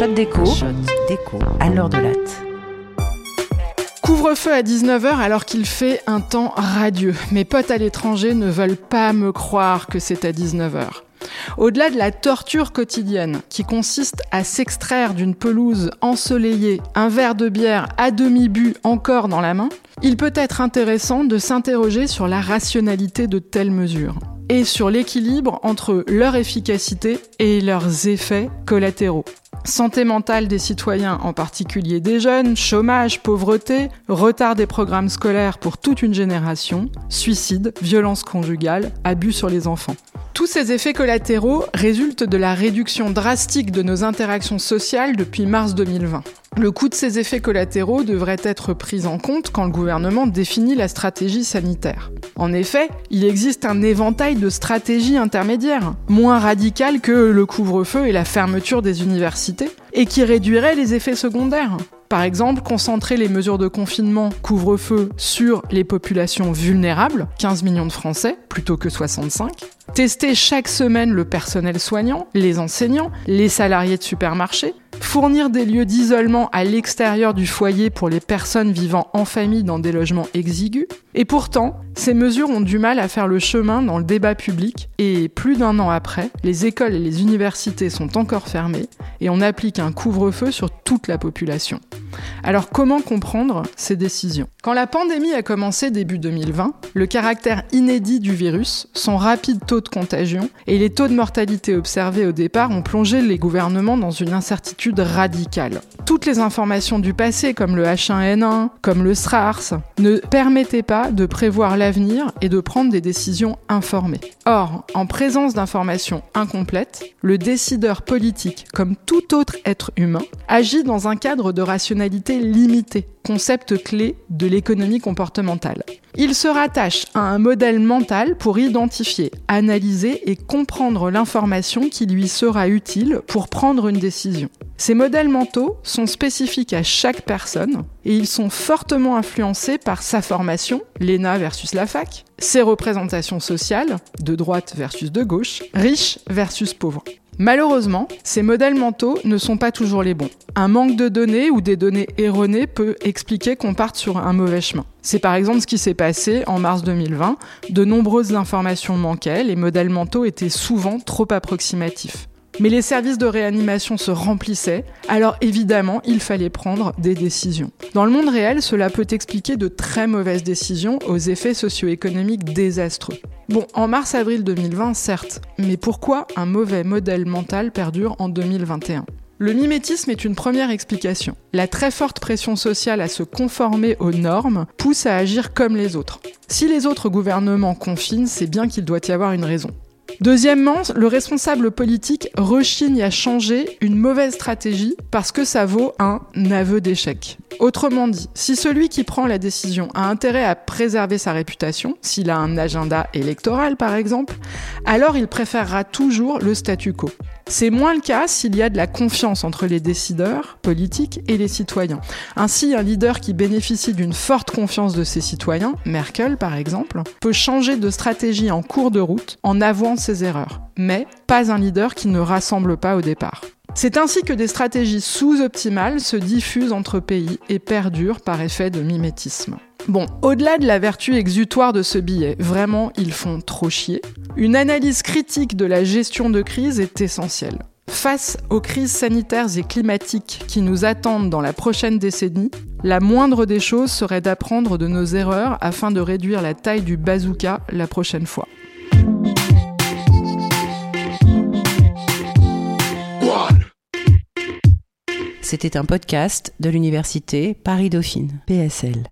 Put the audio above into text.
Shot déco. Shot déco. À l'heure de latte. Couvre-feu à 19h alors qu'il fait un temps radieux. Mes potes à l'étranger ne veulent pas me croire que c'est à 19h. Au-delà de la torture quotidienne qui consiste à s'extraire d'une pelouse ensoleillée un verre de bière à demi bu encore dans la main, il peut être intéressant de s'interroger sur la rationalité de telles mesures et sur l'équilibre entre leur efficacité et leurs effets collatéraux. Santé mentale des citoyens, en particulier des jeunes, chômage, pauvreté, retard des programmes scolaires pour toute une génération, suicide, violence conjugale, abus sur les enfants. Tous ces effets collatéraux résultent de la réduction drastique de nos interactions sociales depuis mars 2020. Le coût de ces effets collatéraux devrait être pris en compte quand le gouvernement définit la stratégie sanitaire. En effet, il existe un éventail de stratégies intermédiaires, moins radicales que le couvre-feu et la fermeture des universités, et qui réduiraient les effets secondaires. Par exemple, concentrer les mesures de confinement, couvre-feu sur les populations vulnérables, 15 millions de Français plutôt que 65. Tester chaque semaine le personnel soignant, les enseignants, les salariés de supermarchés, fournir des lieux d'isolement à l'extérieur du foyer pour les personnes vivant en famille dans des logements exigus. Et pourtant, ces mesures ont du mal à faire le chemin dans le débat public et plus d'un an après, les écoles et les universités sont encore fermées et on applique un couvre-feu sur toute la population. Alors comment comprendre ces décisions? Quand la pandémie a commencé début 2020, le caractère inédit du virus, son rapide taux de contagion et les taux de mortalité observés au départ ont plongé les gouvernements dans une incertitude radicale. Toutes les informations du passé, comme le H1N1, comme le SRARS, ne permettaient pas de prévoir l'avenir et de prendre des décisions informées. Or, en présence d'informations incomplètes, le décideur politique, comme tout autre être humain, agit dans un cadre de rationalité limitée, concept clé de l'économie comportementale. Il se rattache à un modèle mental pour identifier, analyser et comprendre l'information qui lui sera utile pour prendre une décision. Ces modèles mentaux sont spécifiques à chaque personne et ils sont fortement influencés par sa formation, l'ENA versus la fac, ses représentations sociales, de droite versus de gauche, riche versus pauvre. Malheureusement, ces modèles mentaux ne sont pas toujours les bons. Un manque de données ou des données erronées peut expliquer qu'on parte sur un mauvais chemin. C'est par exemple ce qui s'est passé en mars 2020. De nombreuses informations manquaient, les modèles mentaux étaient souvent trop approximatifs. Mais les services de réanimation se remplissaient, alors évidemment, il fallait prendre des décisions. Dans le monde réel, cela peut expliquer de très mauvaises décisions aux effets socio-économiques désastreux. Bon, en mars-avril 2020, certes, mais pourquoi un mauvais modèle mental perdure en 2021 le mimétisme est une première explication. La très forte pression sociale à se conformer aux normes pousse à agir comme les autres. Si les autres gouvernements confinent, c'est bien qu'il doit y avoir une raison. Deuxièmement, le responsable politique rechigne à changer une mauvaise stratégie parce que ça vaut un aveu d'échec. Autrement dit, si celui qui prend la décision a intérêt à préserver sa réputation, s'il a un agenda électoral par exemple, alors il préférera toujours le statu quo. C'est moins le cas s'il y a de la confiance entre les décideurs politiques et les citoyens. Ainsi, un leader qui bénéficie d'une forte confiance de ses citoyens, Merkel par exemple, peut changer de stratégie en cours de route en avouant ses erreurs. Mais pas un leader qui ne rassemble pas au départ. C'est ainsi que des stratégies sous-optimales se diffusent entre pays et perdurent par effet de mimétisme. Bon, au-delà de la vertu exutoire de ce billet, vraiment, ils font trop chier, une analyse critique de la gestion de crise est essentielle. Face aux crises sanitaires et climatiques qui nous attendent dans la prochaine décennie, la moindre des choses serait d'apprendre de nos erreurs afin de réduire la taille du bazooka la prochaine fois. C'était un podcast de l'université Paris-Dauphine, PSL.